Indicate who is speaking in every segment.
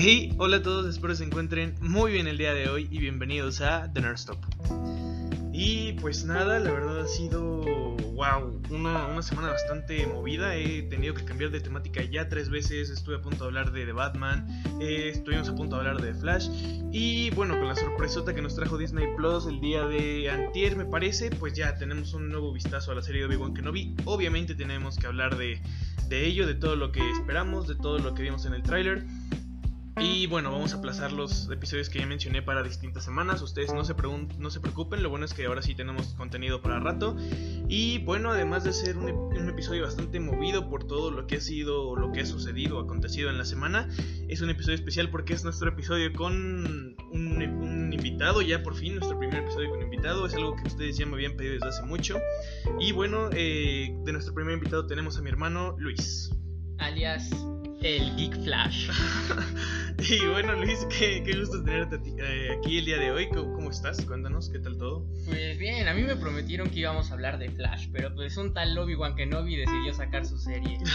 Speaker 1: Hey, hola a todos, espero se encuentren muy bien el día de hoy y bienvenidos a The Nerd Stop. Y pues nada, la verdad ha sido, wow, una, semana bastante movida. He tenido que cambiar de temática ya tres veces. Estuve a punto de hablar de The Batman, eh, estuvimos a punto de hablar de Flash. Y bueno, con la sorpresota que nos trajo Disney Plus el día de Antier, me parece, pues ya tenemos un nuevo vistazo a la serie de Obi-Wan Kenobi. Obviamente tenemos que hablar de, de ello, de todo lo que esperamos, de todo lo que vimos en el tráiler. Y bueno, vamos a aplazar los episodios que ya mencioné para distintas semanas. Ustedes no se, no se preocupen, lo bueno es que ahora sí tenemos contenido para rato. Y bueno, además de ser un, episodio bastante movido por todo lo que ha sido, lo que ha sucedido, acontecido en la semana, es un episodio especial porque es nuestro episodio con un, invitado, ya por fin, nuestro primer episodio con invitado. Es algo que ustedes ya me habían pedido desde hace mucho. Y bueno, eh, de nuestro primer invitado tenemos a mi hermano Luis.
Speaker 2: Alias el Geek Flash.
Speaker 1: y bueno, Luis, qué, gusto tenerte eh, aquí el día de hoy. ¿Cómo, estás? Cuéntanos, ¿qué tal todo?
Speaker 2: Pues bien, a mí me prometieron que íbamos a hablar de Flash, pero pues un tal Obi-Wan Kenobi decidió sacar su serie.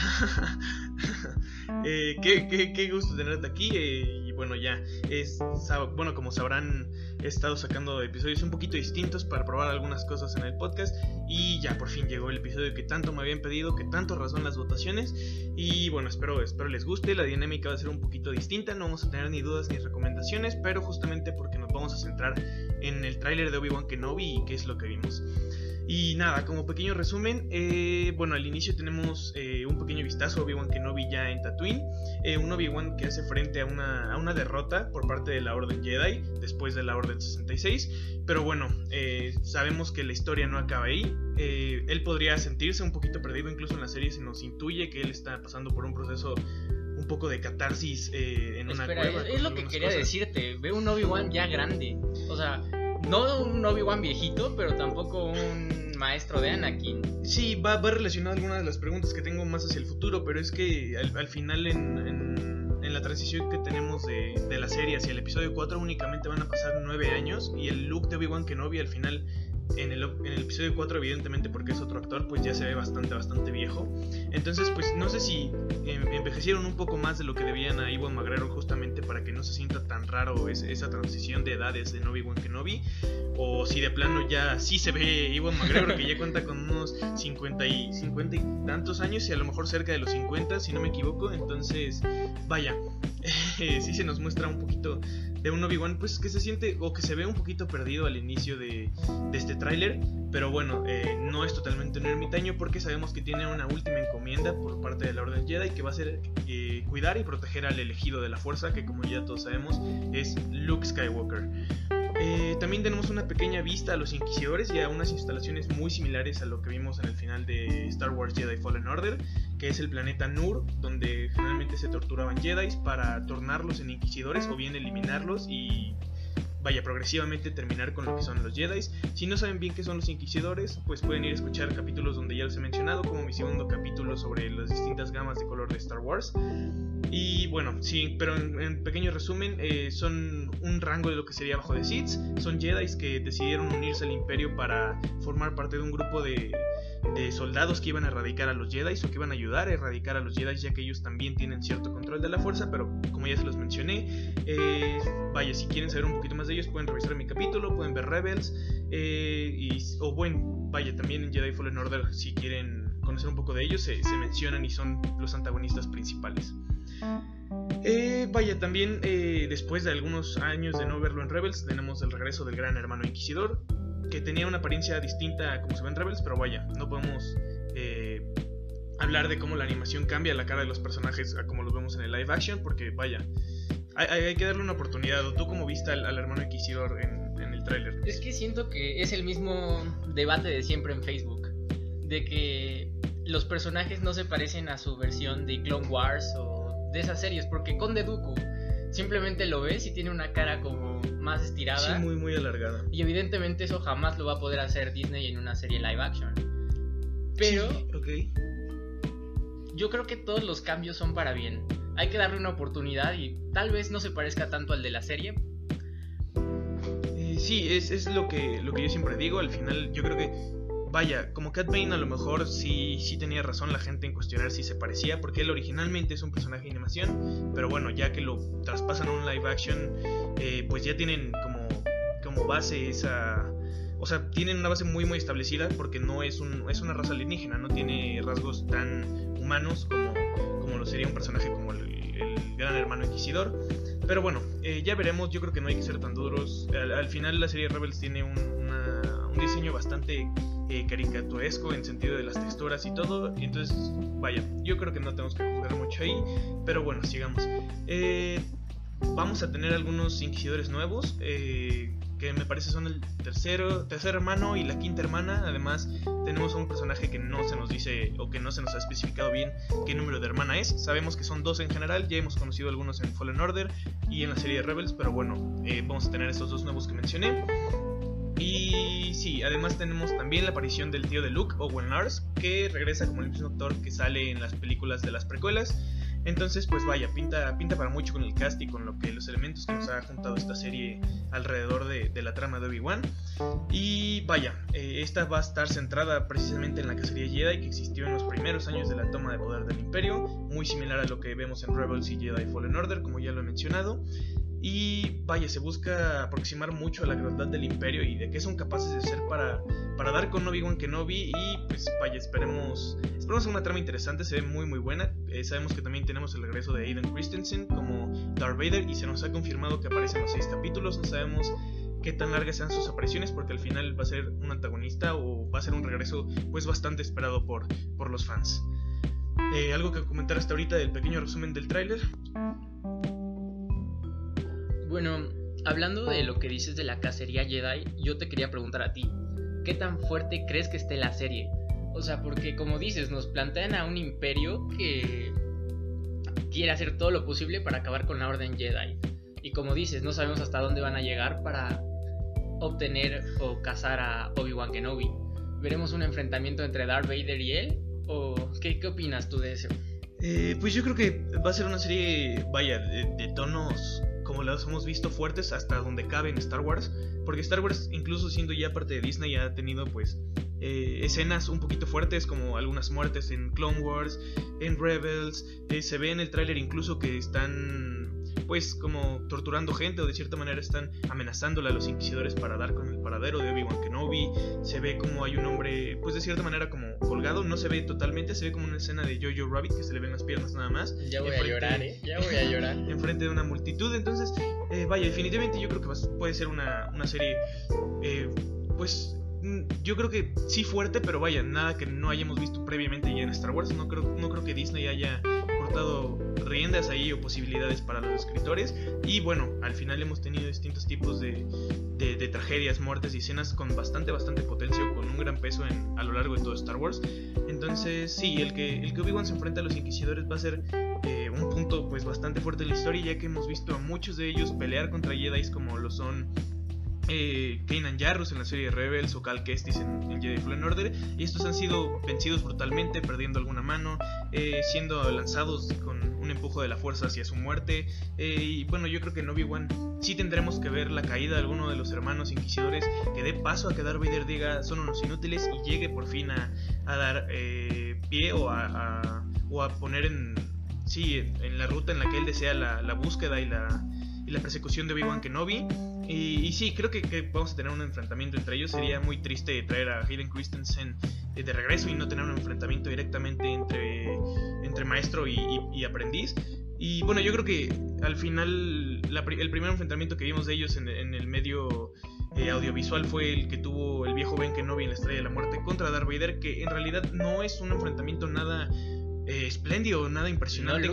Speaker 1: Eh, qué, gusto tenerte aquí. Eh, y bueno, ya, es, bueno, como sabrán he estado sacando episodios un poquito distintos para probar algunas cosas en el podcast y ya por fin llegó el episodio que tanto me habían pedido, que tanto razón las votaciones y bueno, espero, espero les guste, la dinámica va a ser un poquito distinta, no vamos a tener ni dudas ni recomendaciones, pero justamente porque nos vamos a centrar en el tráiler de Obi-Wan Kenobi y qué es lo que vimos. Y nada, como pequeño resumen, eh, bueno, al inicio tenemos eh, un pequeño vistazo a Obi-Wan Kenobi ya en Tatooine, eh, un Obi-Wan que hace frente a una, a una derrota por parte de la Orden Jedi después de la Orden 66, pero bueno, sabemos que la historia no acaba ahí, él podría sentirse un poquito perdido, incluso en la serie se nos intuye que él está pasando por un proceso un poco de catarsis en una cueva.
Speaker 2: Es, lo que quería decirte, ve un Obi-Wan ya grande, o sea no un Obi-Wan viejito, pero tampoco un maestro de Anakin.
Speaker 1: Sí, va, va relacionado a algunas de las preguntas que tengo más hacia el futuro, pero es que al, final en, en, la transición que tenemos de, de, la serie hacia el episodio 4 únicamente van a pasar nueve años y el look de Obi-Wan Kenobi al final en el, en el, episodio 4, evidentemente, porque es otro actor, pues ya se ve bastante, bastante viejo. Entonces, pues no sé si em, envejecieron un poco más de lo que debían a Iwan McGregor justamente para que no se sienta tan raro esa transición de edades de Obi-Wan Kenobi. O si de plano ya sí se ve Iwan McGregor, que ya cuenta con unos 50 y, 50 y tantos años y a lo mejor cerca de los 50, si no me equivoco. Entonces, vaya, sí se nos muestra un poquito de un Obi-Wan, pues que se siente o que se ve un poquito perdido al inicio de, este tráiler. Pero bueno, eh, no es totalmente un ermitaño porque sabemos que tiene una última encomienda por parte de la Orden Jedi que va a ser eh, cuidar y proteger al elegido de la fuerza, que como ya todos sabemos es Luke Skywalker. Eh, también tenemos una pequeña vista a los inquisidores y a unas instalaciones muy similares a lo que vimos en el final de Star Wars Jedi Fallen Order, que es el planeta Nur, donde generalmente se torturaban Jedi para tornarlos en inquisidores o bien eliminarlos y vaya progresivamente terminar con lo que son los Jedi. Si no saben bien qué son los Inquisidores, pues pueden ir a escuchar capítulos donde ya los he mencionado, como mi segundo capítulo sobre las distintas gamas de color de Star Wars. Y bueno, sí, pero en, pequeño resumen, eh, son un rango de lo que sería bajo de Sith. Son Jedi que decidieron unirse al Imperio para formar parte de un grupo de, de soldados que iban a erradicar a los Jedi o que iban a ayudar a erradicar a los Jedi, ya que ellos también tienen cierto control de la fuerza. Pero como ya se los mencioné, eh, vaya, si quieren saber un poquito más de ellos, pueden revisar mi capítulo, pueden ver Rebels. Eh, o bueno, vaya, también en Jedi Fallen Order, si quieren conocer un poco de ellos, se mencionan y son los antagonistas principales. Eh, vaya, también después de algunos años de no verlo en Rebels, tenemos el regreso del gran hermano Inquisidor, que tenía una apariencia distinta a como se ve en Rebels, pero vaya, no podemos eh, hablar de cómo la animación cambia la cara de los personajes a como los vemos en el live action, porque vaya, hay, que darle una oportunidad. ¿Tú cómo viste al, hermano Inquisidor en, en el tráiler?
Speaker 2: Es que siento que es el mismo debate de siempre en Facebook, de que los personajes no se parecen a su versión de Clone Wars o de esas series, porque Conde Dooku simplemente lo ves y tiene una cara como más estirada.
Speaker 1: Sí, muy, muy alargada.
Speaker 2: Y evidentemente eso jamás lo va a poder hacer Disney en una serie live action. Pero yo creo que todos los cambios son para bien. Hay que darle una oportunidad y tal vez no se parezca tanto al de la serie.
Speaker 1: Eh, sí, es, es, lo, que, lo que yo siempre digo. Al final yo creo que vaya, como Cat Bane a lo mejor sí, sí tenía razón la gente en cuestionar si se parecía, porque él originalmente es un personaje de animación, pero bueno, ya que lo traspasan a un live action, eh, pues ya tienen como, como base esa... O sea, tienen una base muy muy establecida porque no es, un, es una raza alienígena, no tiene rasgos tan humanos como, como lo sería un personaje como el, gran hermano inquisidor. Pero bueno, eh, ya veremos, yo creo que no hay que ser tan duros. Al, final la serie Rebels tiene un, un diseño bastante eh, caricaturesco en sentido de las texturas y todo. Entonces, vaya, yo creo que no tenemos que jugar mucho ahí. Pero bueno, sigamos. Eh, vamos a tener algunos inquisidores nuevos. Eh, que me parece son el tercero, tercer hermano y la quinta hermana. Además, tenemos a un personaje que no se nos dice o que no se nos ha especificado bien qué número de hermana es. Sabemos que son dos en general, ya hemos conocido algunos en Fallen Order y en la serie de Rebels, pero bueno, vamos a tener estos dos nuevos que mencioné. Y sí, además tenemos también la aparición del tío de Luke, Owen Lars, que regresa como el mismo actor que sale en las películas de las precuelas. Entonces, pues vaya, pinta, pinta para mucho con el cast y con lo que los elementos que nos ha juntado esta serie alrededor de, la trama de Obi-Wan. Y vaya, eh, esta va a estar centrada precisamente en la cacería Jedi que existió en los primeros años de la toma de poder del Imperio, muy similar a lo que vemos en Rebels y Jedi Fallen Order, como ya lo he mencionado. Y vaya, se busca aproximar mucho a la crueldad del imperio y de qué son capaces de ser para, para dar con Obi-Wan Kenobi. Y pues vaya, esperemos, esperemos una trama interesante, se ve muy muy buena. Eh, sabemos que también tenemos el regreso de Aiden Christensen como Darth Vader y se nos ha confirmado que aparece en los seis capítulos. No sabemos qué tan largas sean sus apariciones porque al final va a ser un antagonista o va a ser un regreso pues bastante esperado por, por los fans. Eh, ¿Algo que comentar hasta ahorita del pequeño resumen del tráiler?
Speaker 2: Bueno, hablando de lo que dices de la cacería Jedi, yo te quería preguntar a ti, ¿qué tan fuerte crees que esté la serie? O sea, porque como dices, nos plantean a un imperio que quiere hacer todo lo posible para acabar con la Orden Jedi. Y como dices, no sabemos hasta dónde van a llegar para obtener o cazar a Obi-Wan Kenobi. ¿Veremos un enfrentamiento entre Darth Vader y él? ¿O qué, opinas tú de eso?
Speaker 1: Eh, pues yo creo que va a ser una serie, vaya, de tonos como las hemos visto fuertes hasta donde cabe en Star Wars, porque Star Wars incluso siendo ya parte de Disney ha tenido pues eh, escenas un poquito fuertes como algunas muertes en Clone Wars, en Rebels, eh, se ve en el tráiler incluso que están pues como torturando gente o de cierta manera están amenazándole a los inquisidores para dar con el paradero de Obi-Wan Kenobi. Se ve como hay un hombre, pues de cierta manera como colgado, no se ve totalmente, se ve como una escena de Jojo Rabbit que se le ven las piernas nada más.
Speaker 2: Ya voy a llorar, ¿eh? Ya voy a llorar.
Speaker 1: enfrente de una multitud, entonces, eh, vaya, definitivamente yo creo que puede ser una, una serie, eh, pues yo creo que sí fuerte, pero vaya, nada que no hayamos visto previamente ya en Star Wars. No creo, no creo que Disney haya cortado riendas ahí o posibilidades para los escritores. Y bueno, al final hemos tenido distintos tipos de, tragedias, muertes y escenas con bastante, bastante potencia, con un gran peso en, a lo largo de todo Star Wars. Entonces, sí, el que, el que Obi-Wan se enfrenta a los inquisidores va a ser eh, un punto pues bastante fuerte en la historia, ya que hemos visto a muchos de ellos pelear contra Jedi como lo son eh, Kanan Jarrus en la serie Rebels o Cal Kestis en, Jedi Fallen Order y estos han sido vencidos brutalmente, perdiendo alguna mano, eh, siendo lanzados con un empujo de la fuerza hacia su muerte eh, y bueno yo creo que en Obi-Wan sí tendremos que ver la caída de alguno de los hermanos inquisidores que dé paso a que Darth Vader diga son unos inútiles y llegue por fin a, dar eh, pie o a, poner en sí en, la ruta en la que él desea la, la búsqueda y la, y la persecución de Obi-Wan Kenobi y, sí, creo que, vamos a tener un enfrentamiento entre ellos. Sería muy triste traer a Hayden Christensen eh, de regreso y no tener un enfrentamiento directamente entre, entre maestro y, aprendiz. Y bueno, yo creo que al final el primer enfrentamiento que vimos de ellos en, el medio eh, audiovisual fue el que tuvo el viejo Ben Kenobi en la Estrella de la Muerte contra Darth Vader, que en realidad no es un enfrentamiento nada eh, espléndido, nada impresionante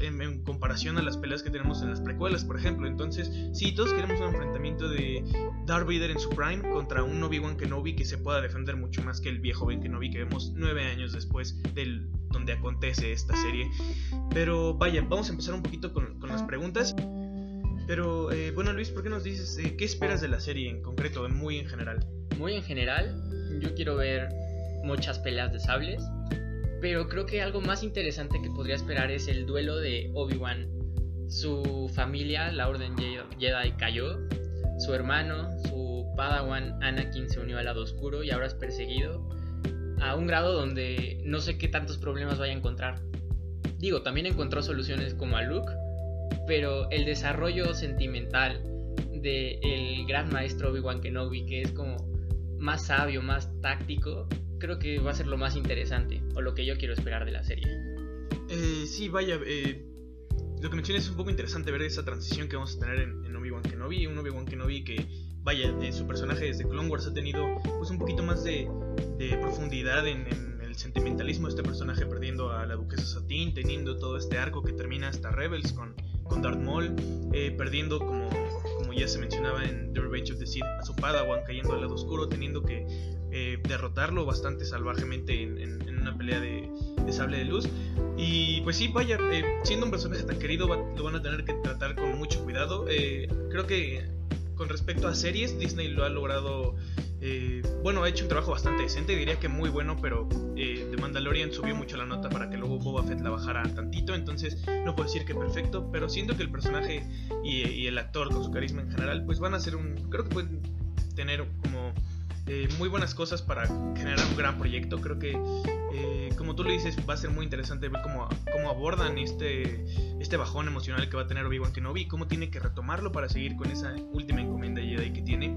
Speaker 1: en, comparación a las peleas que tenemos en las precuelas, por ejemplo. Entonces, sí, todos queremos un enfrentamiento de Darth Vader en su prime contra un Obi-Wan Kenobi que se pueda defender mucho más que el viejo Ben Kenobi que vemos nueve años después del donde acontece esta serie. Pero vaya, vamos a empezar un poquito con, las preguntas. Pero eh, bueno, Luis, ¿por qué nos dices eh, qué esperas de la serie en concreto, muy en general?
Speaker 2: Muy en general, yo quiero ver muchas peleas de sables pero creo que algo más interesante que podría esperar es el duelo de Obi-Wan. Su familia, la Orden Jedi, cayó. Su hermano, su Padawan Anakin se unió al lado oscuro y ahora es perseguido. a un grado donde no sé qué tantos problemas vaya a encontrar. Digo, también encontró soluciones como a Luke, pero el desarrollo sentimental del el gran maestro Obi-Wan Kenobi, que es como más sabio, más táctico, creo que va a ser lo más interesante, o lo que yo quiero esperar de la serie.
Speaker 1: Eh, sí, vaya, eh, lo que mencionas es un poco interesante ver esa transición que vamos a tener en, en Obi-Wan Kenobi, un Obi-Wan Kenobi que, vaya, de su personaje desde Clone Wars ha tenido pues un poquito más de, profundidad en, el sentimentalismo de este personaje, perdiendo a la duquesa Satine, teniendo todo este arco que termina hasta Rebels con, con Darth Maul, eh, perdiendo como ya se mencionaba en The Revenge of the Sith a su Padawan, cayendo al lado oscuro, teniendo que eh, derrotarlo bastante salvajemente en, una pelea de, sable de luz. Y pues sí, vaya, eh, siendo un personaje tan querido, lo van a tener que tratar con mucho cuidado. Eh, creo que con respecto a series, Disney lo ha logrado. Bueno, ha hecho un trabajo bastante decente, diría que muy bueno, pero The Mandalorian subió mucho la nota para que luego Boba Fett la bajara tantito, entonces no puedo decir que perfecto, pero siento que el personaje y el actor con su carisma en general, pues van a ser un. Creo que pueden tener como eh, muy buenas cosas para generar un gran proyecto. Creo que, eh, como tú lo dices, va a ser muy interesante ver cómo, cómo abordan este, este bajón emocional que va a tener Obi-Wan Kenobi cómo tiene que retomarlo para seguir con esa última encomienda Jedi que tiene.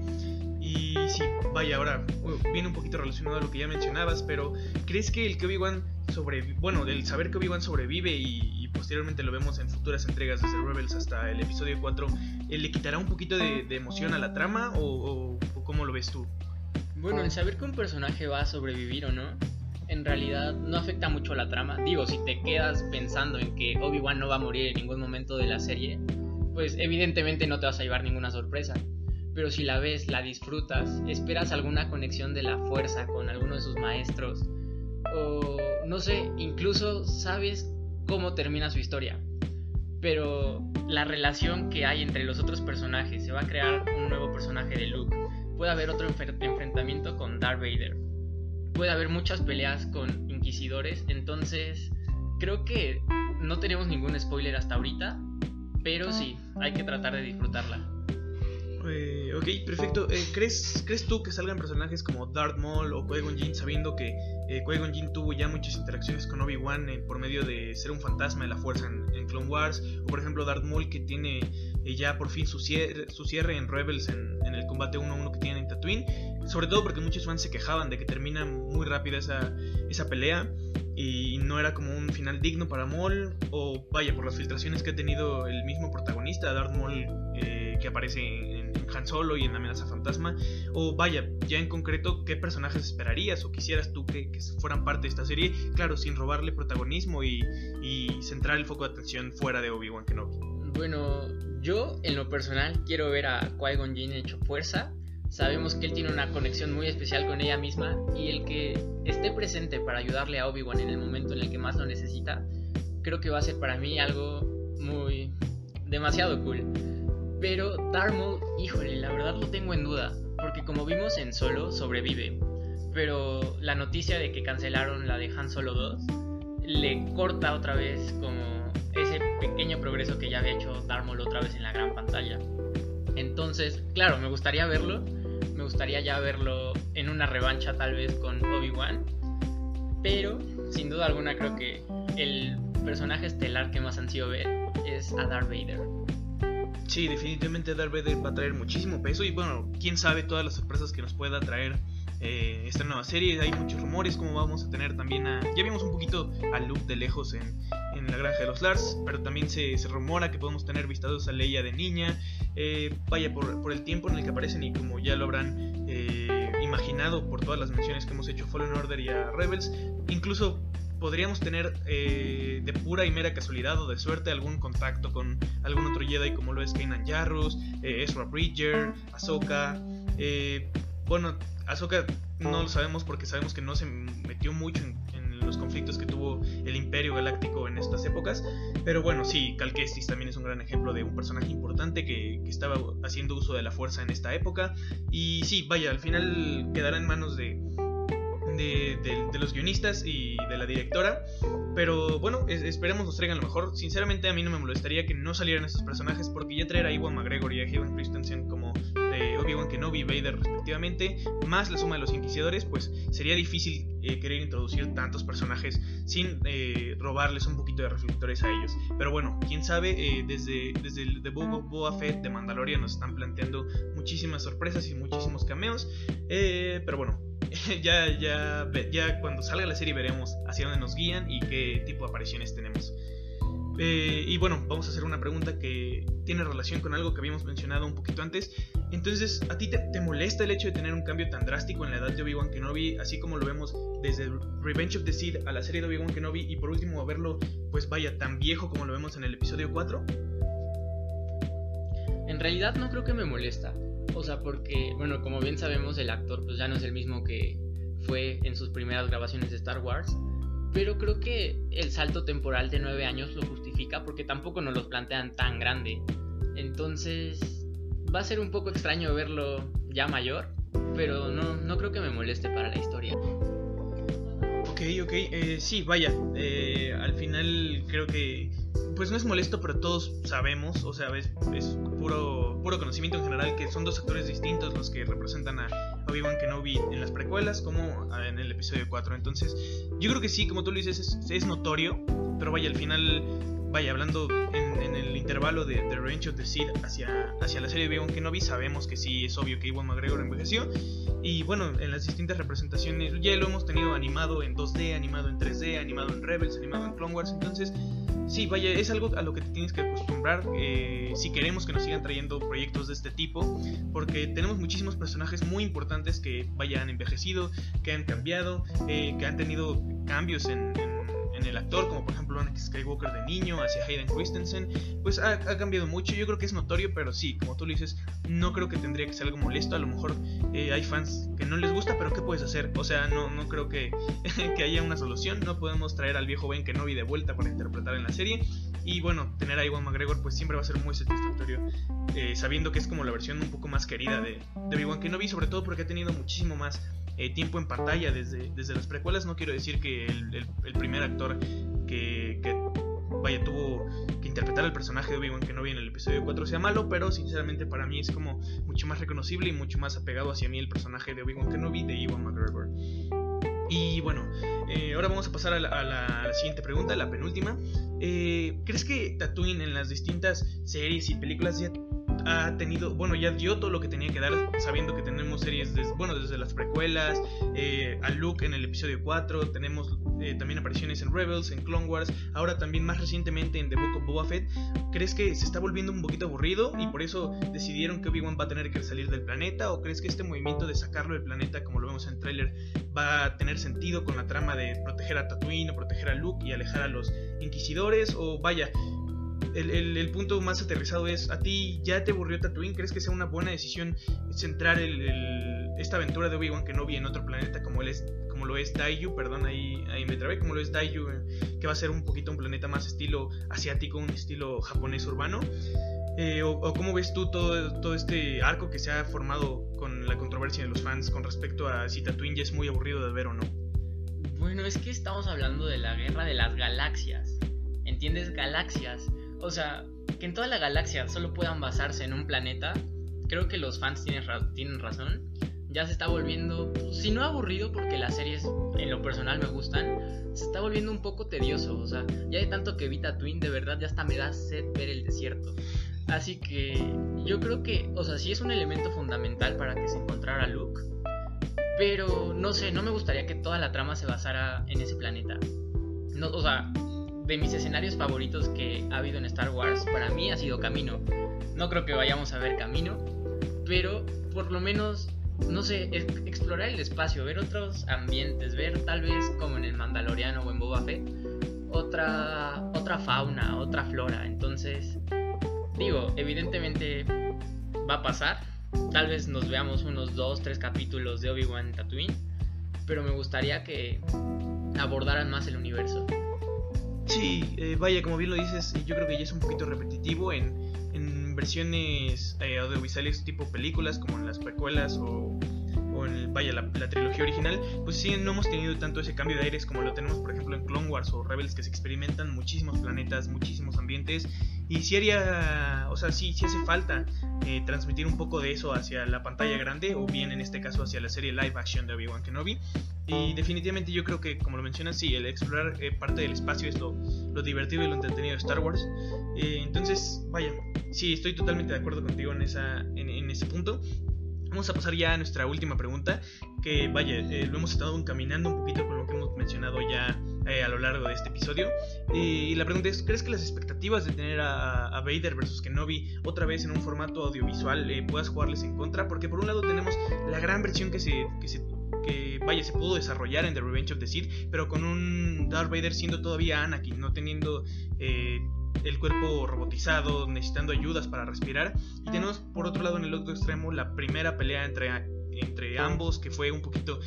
Speaker 1: Y sí, vaya, ahora uh, viene un poquito relacionado a lo que ya mencionabas, pero ¿crees que el que Obi-Wan sobrevive, bueno, el saber que Obi-Wan sobrevive y, y, posteriormente lo vemos en futuras entregas desde Rebels hasta el episodio 4, ¿eh, le quitará un poquito de, de emoción a la trama o, o, o cómo lo ves tú?
Speaker 2: Bueno, el saber que un personaje va a sobrevivir o no, en realidad no afecta mucho a la trama. Digo, si te quedas pensando en que Obi-Wan no va a morir en ningún momento de la serie, pues evidentemente no te vas a llevar ninguna sorpresa. Pero si la ves, la disfrutas, esperas alguna conexión de la fuerza con alguno de sus maestros, o no sé, incluso sabes cómo termina su historia. Pero la relación que hay entre los otros personajes, se va a crear un nuevo personaje de Luke, puede haber otro enfrentamiento con Darth Vader, puede haber muchas peleas con inquisidores, entonces creo que no tenemos ningún spoiler hasta ahorita, pero sí, hay que tratar de disfrutarla.
Speaker 1: Eh, ok, perfecto. Eh, ¿crees, ¿Crees tú que salgan personajes como Darth Maul o Qui-Gon Jinn sabiendo que eh, Qui-Gon Jinn tuvo ya muchas interacciones con Obi-Wan eh, por medio de ser un fantasma de la fuerza en, Clone Wars? O por ejemplo Darth Maul que tiene eh, ya por fin su cierre, su cierre en Rebels en, el combate 1-1 que tienen en Tatooine. Sobre todo porque muchos fans se quejaban de que termina muy rápida esa, esa pelea y no era como un final digno para Maul o vaya por las filtraciones que ha tenido el mismo protagonista Darth Maul eh, que aparece en, Han Solo y en Amenaza Fantasma o vaya ya en concreto qué personajes esperarías o quisieras tú que, que fueran parte de esta serie claro sin robarle protagonismo y, y centrar el foco de atención fuera de Obi-Wan Kenobi.
Speaker 2: Bueno yo en lo personal quiero ver a Qui-Gon Jinn hecho fuerza Sabemos que él tiene una conexión muy especial con ella misma y el que esté presente para ayudarle a Obi-Wan en el momento en el que más lo necesita, creo que va a ser para mí algo muy demasiado cool. Pero Darth Maul, híjole, la verdad lo tengo en duda, porque como vimos en Solo, sobrevive. Pero la noticia de que cancelaron la de Han Solo 2 le corta otra vez como ese pequeño progreso que ya había hecho Darth Maul otra vez en la gran pantalla. Entonces, claro, me gustaría verlo, gustaría ya verlo en una revancha tal vez con Obi-Wan. Pero sin duda alguna creo que el personaje estelar que más han sido ver es a Darth Vader.
Speaker 1: Sí, definitivamente Darth Vader va a traer muchísimo peso y bueno, quién sabe todas las sorpresas que nos pueda traer eh, esta nueva serie. Hay muchos rumores como vamos a tener también a... Ya vimos un poquito a Luke de lejos en, en la granja de los Lars, pero también se, se rumora que podemos tener vistados a Leia de niña. Eh, vaya, por, el tiempo en el que aparecen y como ya lo habrán eh, imaginado por todas las menciones que hemos hecho a Fallen Order y a Rebels, incluso podríamos tener eh, de pura y mera casualidad o de suerte algún contacto con algún otro Jedi como lo es Kanan Jarrus, eh, Ezra Bridger, Ahsoka. Eh, bueno, Ahsoka no lo sabemos porque sabemos que no se metió mucho en, los conflictos que tuvo el Imperio Galáctico en estas épocas. Pero bueno, sí, Cal Kestis también es un gran ejemplo de un personaje importante que, estaba haciendo uso de la fuerza en esta época. Y sí, vaya, al final quedará en manos de, de, los guionistas y de la directora. Pero bueno, es, esperemos nos traigan lo mejor. Sinceramente a mí no me molestaría que no salieran estos personajes porque ya traer a Iwan McGregor y a Hayden Christensen como eh, Obi-Wan Kenobi y Vader respectivamente, más la suma de los inquisidores, pues sería difícil eh, querer introducir tantos personajes sin eh, robarles un poquito de reflectores a ellos. Pero bueno, quién sabe, desde, desde el de Boba Fett de Mandalorian nos están planteando muchísimas sorpresas y muchísimos cameos. pero bueno, ya, ya, ya cuando salga la serie veremos hacia dónde nos guían y qué tipo de apariciones tenemos. Eh, y bueno, vamos a hacer una pregunta que tiene relación con algo que habíamos mencionado un poquito antes. Entonces, ¿a ti te, molesta el hecho de tener un cambio tan drástico en la edad de Obi-Wan Kenobi, así como lo vemos desde Revenge of the Sith a la serie de Obi-Wan Kenobi y por último a verlo, pues vaya, tan viejo como lo vemos en el episodio 4?
Speaker 2: En realidad no creo que me molesta. O sea, porque, bueno, como bien sabemos, el actor pues ya no es el mismo que fue en sus primeras grabaciones de Star Wars. Pero creo que el salto temporal de nueve años lo justifica porque tampoco nos los plantean tan grande. Entonces va a ser un poco extraño verlo ya mayor, pero no, no creo que me moleste para la historia.
Speaker 1: Ok, ok, eh, sí, vaya, eh, al final creo que pues no es molesto, pero todos sabemos, o sea, es, es puro, puro conocimiento en general que son dos actores distintos los que representan a Obi-Wan Kenobi en las precuelas como en el episodio 4. Entonces, yo creo que sí, como tú lo dices, es, es notorio, pero vaya, al final, vaya, hablando en, en el intervalo de, The Revenge of the Sith hacia, hacia la serie de Obi-Wan Kenobi, sabemos que sí, es obvio que Iwan McGregor envejeció. Y bueno, en las distintas representaciones, ya lo hemos tenido animado en 2D, animado en 3D, animado en Rebels, animado en Clone Wars, entonces Sí, vaya, es algo a lo que te tienes que acostumbrar eh, si queremos que nos sigan trayendo proyectos de este tipo, porque tenemos muchísimos personajes muy importantes que vayan envejecido, que han cambiado, eh, que han tenido cambios en el actor, como por ejemplo Anakin Skywalker de niño hacia Hayden Christensen, pues ha, cambiado mucho. Yo creo que es notorio, pero sí, como tú lo dices, no creo que tendría que ser algo molesto. A lo mejor eh, hay fans que no les gusta, pero ¿qué puedes hacer? O sea, no, no creo que, que haya una solución. No podemos traer al viejo Ben Kenobi de vuelta para interpretar en la serie. Y bueno, tener a Iwan McGregor pues siempre va a ser muy satisfactorio, eh, sabiendo que es como la versión un poco más querida de, de Obi-Wan Kenobi, sobre todo porque ha tenido muchísimo más eh, tiempo en pantalla desde, desde las precuelas. No quiero decir que el, primer actor que, que, vaya tuvo que interpretar el personaje de Obi-Wan Kenobi en el episodio 4 sea malo, pero sinceramente para mí es como mucho más reconocible y mucho más apegado hacia mí el personaje de Obi-Wan Kenobi de Ewan McGregor. Y bueno, eh, ahora vamos a pasar a la, siguiente pregunta, la penúltima. Eh, ¿Crees que Tatooine en las distintas series y películas ya ha tenido, bueno, ya dio todo lo que tenía que dar, sabiendo que tenemos series, bueno, desde las precuelas, eh, a Luke en el episodio 4, tenemos eh, también apariciones en Rebels, en Clone Wars, ahora también más recientemente en The Book of Boba Fett. ¿Crees que se está volviendo un poquito aburrido y por eso decidieron que Obi-Wan va a tener que salir del planeta? ¿O crees que este movimiento de sacarlo del planeta, como lo vemos en el tráiler, va a tener sentido con la trama de proteger a Tatooine o proteger a Luke y alejar a los inquisidores? O vaya, el, punto más aterrizado es, ¿a ti ya te aburrió Tatooine? ¿Crees que sea una buena decisión centrar esta aventura de Obi-Wan Kenobi en otro planeta como, él es, como lo es Daiju? Perdón, ahí, ahí me trabé, como lo es Daiju, eh, que va a ser un poquito un planeta más estilo asiático, un estilo japonés urbano. Eh, o, cómo ves tú todo, todo este arco que se ha formado con la controversia de los fans con respecto a si Tatooine ya es muy aburrido de ver o no?
Speaker 2: Bueno, es que estamos hablando de la guerra de las galaxias. ¿Entiendes? Galaxias. O sea, que en toda la galaxia solo puedan basarse en un planeta, creo que los fans tienen, tienen razón. Ya se está volviendo, si no aburrido, porque las series en lo personal me gustan, se está volviendo un poco tedioso. O sea, ya de tanto que vi Twin, de verdad ya hasta me da sed ver el desierto. Así que yo creo que, o sea, sí es un elemento fundamental para que se encontrara Luke. Pero no sé, no me gustaría que toda la trama se basara en ese planeta. No, o sea, de mis escenarios favoritos que ha habido en Star Wars, para mí ha sido Camino. No creo que vayamos a ver Camino, pero por lo menos, no sé, explorar el espacio, ver otros ambientes, ver tal vez como en el Mandaloriano o en Boba Fett, otra, otra fauna, otra flora. Entonces, digo, evidentemente va a pasar. Tal vez nos veamos unos 2, 3 capítulos de Obi-Wan Tatooine, pero me gustaría que abordaran más el universo.
Speaker 1: Sí, eh, vaya, como bien lo dices, yo creo que ya es un poquito repetitivo en, versiones eh, audiovisuales tipo películas, como en las precuelas o, o en vaya la, trilogía original, pues sí, no hemos tenido tanto ese cambio de aires como lo tenemos, por ejemplo, en Clone Wars o Rebels, que se experimentan muchísimos planetas, muchísimos ambientes, y si haría, o sea, sí, sí hace falta eh, transmitir un poco de eso hacia la pantalla grande, o bien en este caso hacia la serie live action de Obi-Wan Kenobi. Y definitivamente yo creo que, como lo mencionas, sí, el explorar eh, parte del espacio es lo, lo, divertido y lo entretenido de Star Wars. Eh, entonces, vaya, sí, estoy totalmente de acuerdo contigo en, esa, en, en ese punto. Vamos a pasar ya a nuestra última pregunta, que vaya, eh, lo hemos estado encaminando un poquito con lo que hemos mencionado ya eh, a lo largo de este episodio. Y la pregunta es, ¿crees que las expectativas de tener a, Vader versus Kenobi otra vez en un formato audiovisual eh, puedas jugarles en contra? Porque por un lado tenemos la gran versión que se, que se que vaya, se pudo desarrollar en The Revenge of the Sith, pero con un Darth Vader siendo todavía Anakin, no teniendo el cuerpo robotizado, necesitando ayudas para respirar. Y tenemos por otro lado en el otro extremo la primera pelea entre, entre ambos, que fue un poquito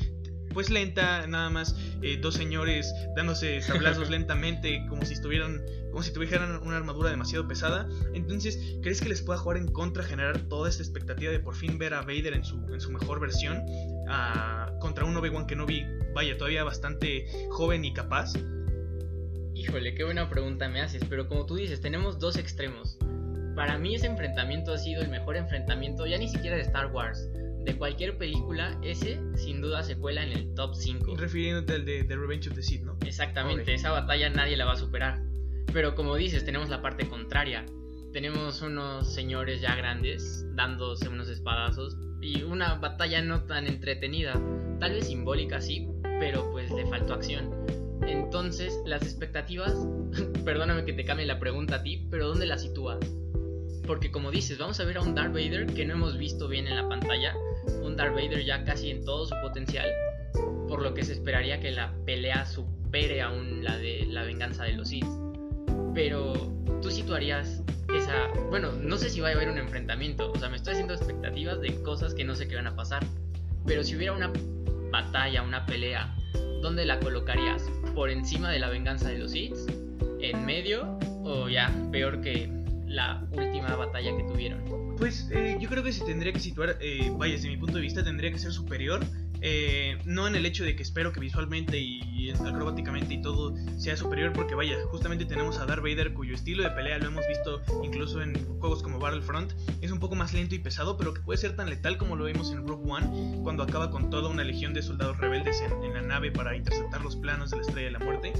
Speaker 1: pues lenta, nada más eh, dos señores dándose sablazos lentamente, como si estuvieran, como si tuvieran una armadura demasiado pesada. Entonces, ¿crees que les pueda jugar en contra, generar toda esta expectativa de por fin ver a Vader en su, en su mejor versión contra un Obi-Wan que no vi, vaya, todavía bastante joven y capaz?
Speaker 2: Híjole, qué buena pregunta me haces, pero como tú dices, tenemos dos extremos. Para mí ese enfrentamiento ha sido el mejor enfrentamiento, ya ni siquiera de Star Wars, de cualquier película, ese sin duda se cuela en el top 5.
Speaker 1: Refiriéndote al de, Revenge of the Sith, ¿no?
Speaker 2: Exactamente, esa batalla nadie la va a superar. Pero como dices, tenemos la parte contraria. Tenemos unos señores ya grandes dándose unos espadazos y una batalla no tan entretenida, tal vez simbólica sí, pero pues le faltó acción. Entonces, las expectativas, perdóname que te cambie la pregunta a ti, pero ¿dónde las sitúas? Porque como dices, vamos a ver a un Darth Vader que no hemos visto bien en la pantalla, un Darth Vader ya casi en todo su potencial, por lo que se esperaría que la pelea supere aún la de la venganza de los Sith. Pero tú situarías esa, bueno, no sé si va a haber un enfrentamiento, o sea, me estoy haciendo expectativas de cosas que no sé qué van a pasar, pero si hubiera una batalla, una pelea ¿dónde la colocarías? ¿Por encima de la venganza de los Sith? ¿En medio? ¿O ya peor que la última batalla que tuvieron?
Speaker 1: Pues eh, yo creo que se tendría que situar, eh, vaya, desde mi punto de vista, tendría que ser superior eh, no en el hecho de que espero que visualmente y acrobáticamente y todo sea superior, porque vaya, justamente tenemos a Darth Vader cuyo estilo de pelea lo hemos visto incluso en juegos como Battlefront, es un poco más lento y pesado, pero que puede ser tan letal como lo vimos en Rogue One, cuando acaba con toda una legión de soldados rebeldes en, la nave para interceptar los planos de la Estrella de la Muerte.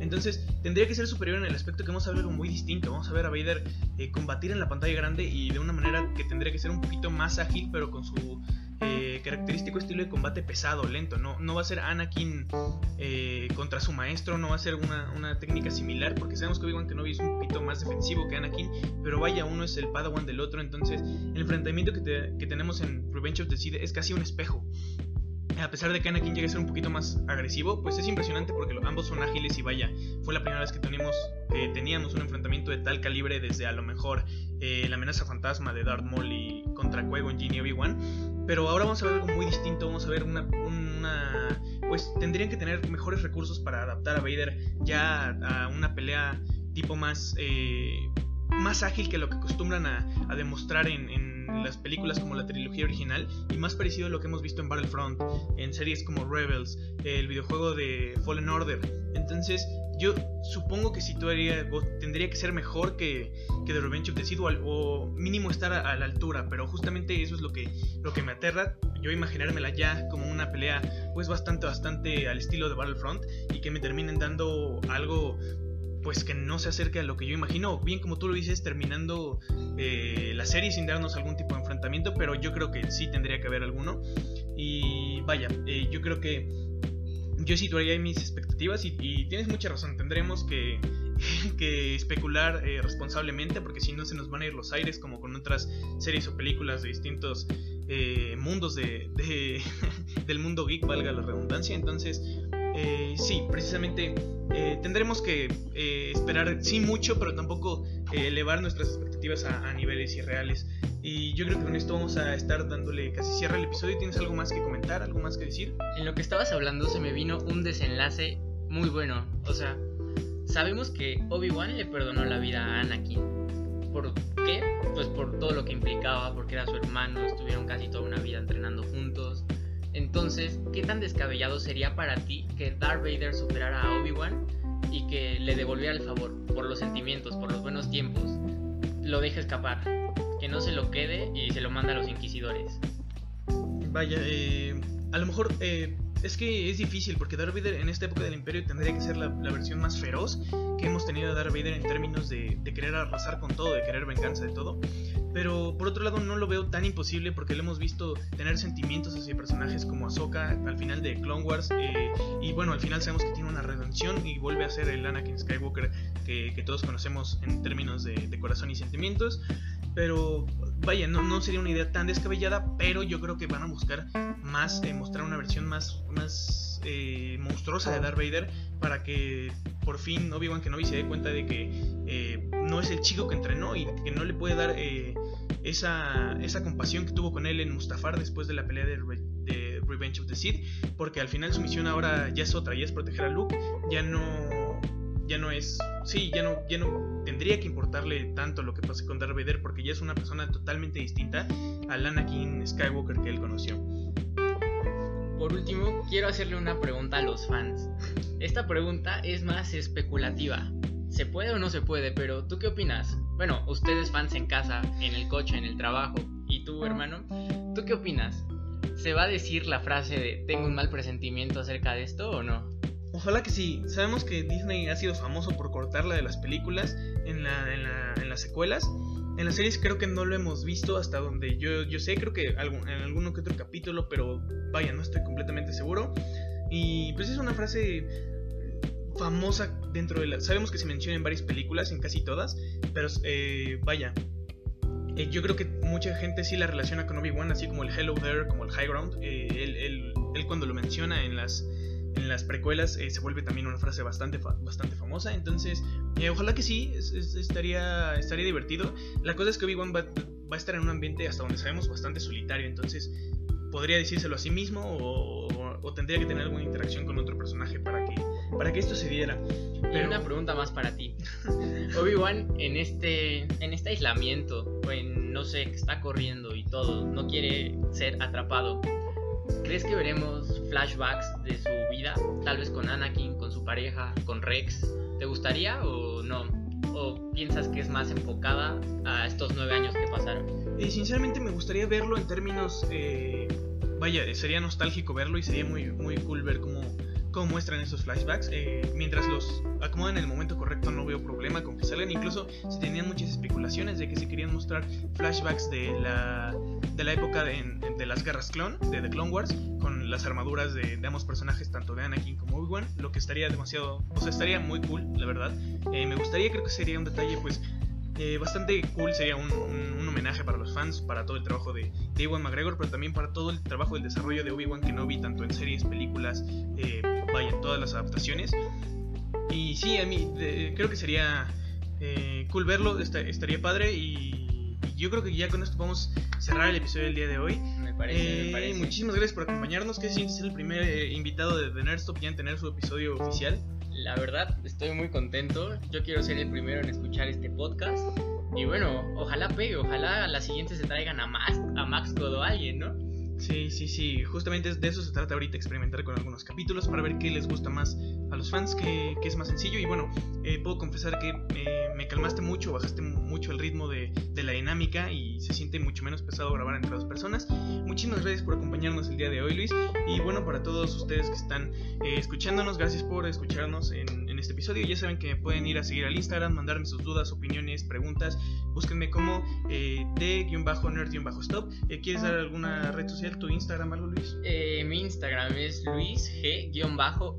Speaker 1: Entonces, tendría que ser superior en el aspecto que vamos a ver algo muy distinto. Vamos a ver a Vader eh, combatir en la pantalla grande y de una manera que tendría que ser un poquito más ágil, pero con su eh, característico estilo de combate pesado, lento. No, no va a ser Anakin eh, contra su maestro, no va a ser una, una técnica similar, porque sabemos que Obi-Wan Kenobi es un poquito más defensivo que Anakin, pero vaya, uno es el Padawan del otro, entonces el enfrentamiento que, que tenemos en Revenge of the Sith es casi un espejo. A pesar de que Anakin llegue a ser un poquito más agresivo, pues es impresionante porque ambos son ágiles y vaya, fue la primera vez que, tenemos, que teníamos un enfrentamiento de tal calibre desde a lo mejor eh, la amenaza fantasma de Darth Maul y contra Qui-Gon y Obi-Wan. Pero ahora vamos a ver algo muy distinto, vamos a ver una, una... Pues tendrían que tener mejores recursos para adaptar a Vader ya a una pelea tipo más... Eh, más ágil que lo que acostumbran a, demostrar en, las películas como la trilogía original y más parecido a lo que hemos visto en Battlefront, en series como Rebels, el videojuego de Fallen Order. Entonces, yo supongo que situaría, tendría que ser mejor que, que The Revenge of the Sith o, mínimo estar a, la altura, pero justamente eso es lo que, lo que me aterra, yo imaginármela ya como una pelea pues bastante, bastante al estilo de Battlefront y que me terminen dando algo pues que no se acerque a lo que yo imagino, bien como tú lo dices, terminando eh, la serie sin darnos algún tipo de enfrentamiento, pero yo creo que sí tendría que haber alguno. Y vaya, eh, yo creo que yo situaría mis expectativas y, tienes mucha razón, tendremos que, especular eh, responsablemente porque si no se nos van a ir los aires como con otras series o películas de distintos eh, mundos de, del mundo geek, valga la redundancia. Entonces, eh, sí, precisamente tendremos que esperar, sí mucho, pero tampoco elevar nuestras expectativas a niveles irreales. Y yo creo que con esto vamos a estar dándole casi cierre al episodio. ¿Tienes algo más que comentar, algo más que decir?
Speaker 2: En lo que estabas hablando se me vino un desenlace muy bueno. O sea, sabemos que Obi-Wan le perdonó la vida a Anakin. ¿Por qué? Pues por todo lo que implicaba, porque era su hermano, estuvieron casi toda una vida entrenando juntos. Entonces, ¿qué tan descabellado sería para ti que Darth Vader superara a Obi-Wan y que le devolviera el favor por los sentimientos, por los buenos tiempos? Lo deje escapar, que no se lo quede y se lo manda a los inquisidores.
Speaker 1: Vaya, eh, a lo mejor eh, es que es difícil porque Darth Vader en esta época del Imperio tendría que ser la, versión más feroz que hemos tenido de Darth Vader en términos de, querer arrasar con todo, de querer venganza de todo. Pero por otro lado no lo veo tan imposible porque lo hemos visto tener sentimientos hacia personajes como Ahsoka al final de Clone Wars eh, y bueno, al final sabemos que tiene una redención y vuelve a ser el Anakin Skywalker que, todos conocemos en términos de, de corazón y sentimientos. Pero vaya, no, no, sería una idea tan descabellada, pero yo creo que van a buscar más, eh, mostrar una versión más, más eh, monstruosa de Darth Vader para que por fin Obi-Wan Kenobi se dé cuenta de que eh, no es el chico que entrenó y que no le puede dar esa, esa compasión que tuvo con él en Mustafar después de la pelea de, de Revenge of the Sith, porque al final su misión ahora ya es otra, ya es proteger a Luke, ya no ya no es, sí, ya no, ya no tendría que importarle tanto lo que pase con Darth Vader porque ya es una persona totalmente distinta al Anakin Skywalker que él conoció.
Speaker 2: Por último, quiero hacerle una pregunta a los fans. Esta pregunta es más especulativa. ¿Se puede o no se puede? Pero ¿tú qué opinas? Bueno, ustedes fans en casa, en el coche, en el trabajo, y tú, hermano, ¿tú qué opinas? ¿Se va a decir la frase de tengo un mal presentimiento acerca de esto o no?
Speaker 1: Ojalá que sí. Sabemos que Disney ha sido famoso por cortarla de las películas en, la, en, la, en las secuelas. En las series creo que no lo hemos visto hasta donde yo, yo sé, creo que en alguno que otro capítulo, pero vaya, no estoy completamente seguro. Y pues es una frase famosa dentro de la... Sabemos que se menciona en varias películas, en casi todas, pero eh, vaya. Eh, yo creo que mucha gente sí la relaciona con Obi-Wan, así como el Hello There, como el High Ground. Eh, él, cuando lo menciona en las en las precuelas eh, se vuelve también una frase bastante, bastante famosa. Entonces, eh, ojalá que sí, estaría, estaría divertido. La cosa es que Obi-Wan va, a estar en un ambiente hasta donde sabemos bastante solitario. Entonces, podría decírselo a sí mismo o, tendría que tener alguna interacción con otro personaje para que, para que esto se diera.
Speaker 2: Pero... una pregunta más para ti. Obi-Wan en este, en este aislamiento, en, no sé, que está corriendo y todo, no quiere ser atrapado. ¿Crees que veremos flashbacks de su vida? Tal vez con Anakin, con su pareja, con Rex. ¿Te gustaría o no? ¿O piensas que es más enfocada a estos nueve años que pasaron?
Speaker 1: Sinceramente me gustaría verlo en términos... Eh, vaya, sería nostálgico verlo y sería muy, muy cool ver cómo como muestran esos flashbacks. Eh, mientras los acomodan en el momento correcto, no veo problema con que salgan. Incluso se tenían muchas especulaciones de que se querían mostrar flashbacks de la, de la época de, de las guerras clon, de The Clone Wars, con las armaduras de, de ambos personajes, tanto de Anakin como Obi-Wan. Lo que estaría demasiado, o sea, estaría muy cool, la verdad. Eh, me gustaría, creo que sería un detalle, pues. Eh, bastante cool sería un, un, homenaje para los fans, para todo el trabajo de, de Ewan McGregor, pero también para todo el trabajo del desarrollo de Obi-Wan Kenobi, tanto en series, películas, eh, vaya, todas las adaptaciones. Y sí, a mí creo que sería eh, cool verlo, estaría padre y, yo creo que ya con esto podemos cerrar el episodio del día de hoy.
Speaker 2: Me parece,
Speaker 1: eh, Muchísimas gracias por acompañarnos. ¿Qué sientes el primer eh, invitado de The Nerdstop ya en tener su episodio oficial?
Speaker 2: La verdad, estoy muy contento. Yo quiero ser el primero en escuchar este podcast. Y bueno, ojalá pegue, ojalá a la siguiente se traigan a Max, a Max Godo alguien, ¿no?
Speaker 1: Sí, sí, sí. Justamente de eso se trata ahorita, experimentar con algunos capítulos para ver qué les gusta más a los fans, qué, es más sencillo. Y bueno, eh, puedo confesar que me calmaste mucho, bajaste mucho el ritmo de, la dinámica y se siente mucho menos pesado grabar entre dos personas. Muchísimas gracias por acompañarnos el día de hoy, Luis. Y bueno, para todos ustedes que están eh, escuchándonos, gracias por escucharnos en, este episodio. Ya saben que me pueden ir a seguir al Instagram, mandarme sus dudas, opiniones, preguntas. Búsquenme como eh, de-nerd-stop. ¿Quieres dar alguna red social? tu Instagram, algo Luis?
Speaker 2: Eh, mi Instagram es luisg-mo.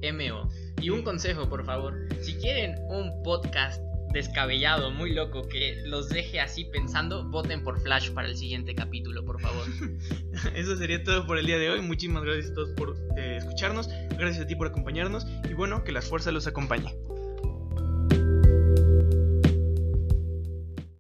Speaker 2: Y un consejo, por favor. Si quieren un podcast descabellado, muy loco, que los deje así pensando, voten por Flash para el siguiente capítulo, por favor.
Speaker 1: Eso sería todo por el día de hoy. Muchísimas gracias a todos por eh, escucharnos. Gracias a ti por acompañarnos. Y bueno, que las fuerzas los acompañe.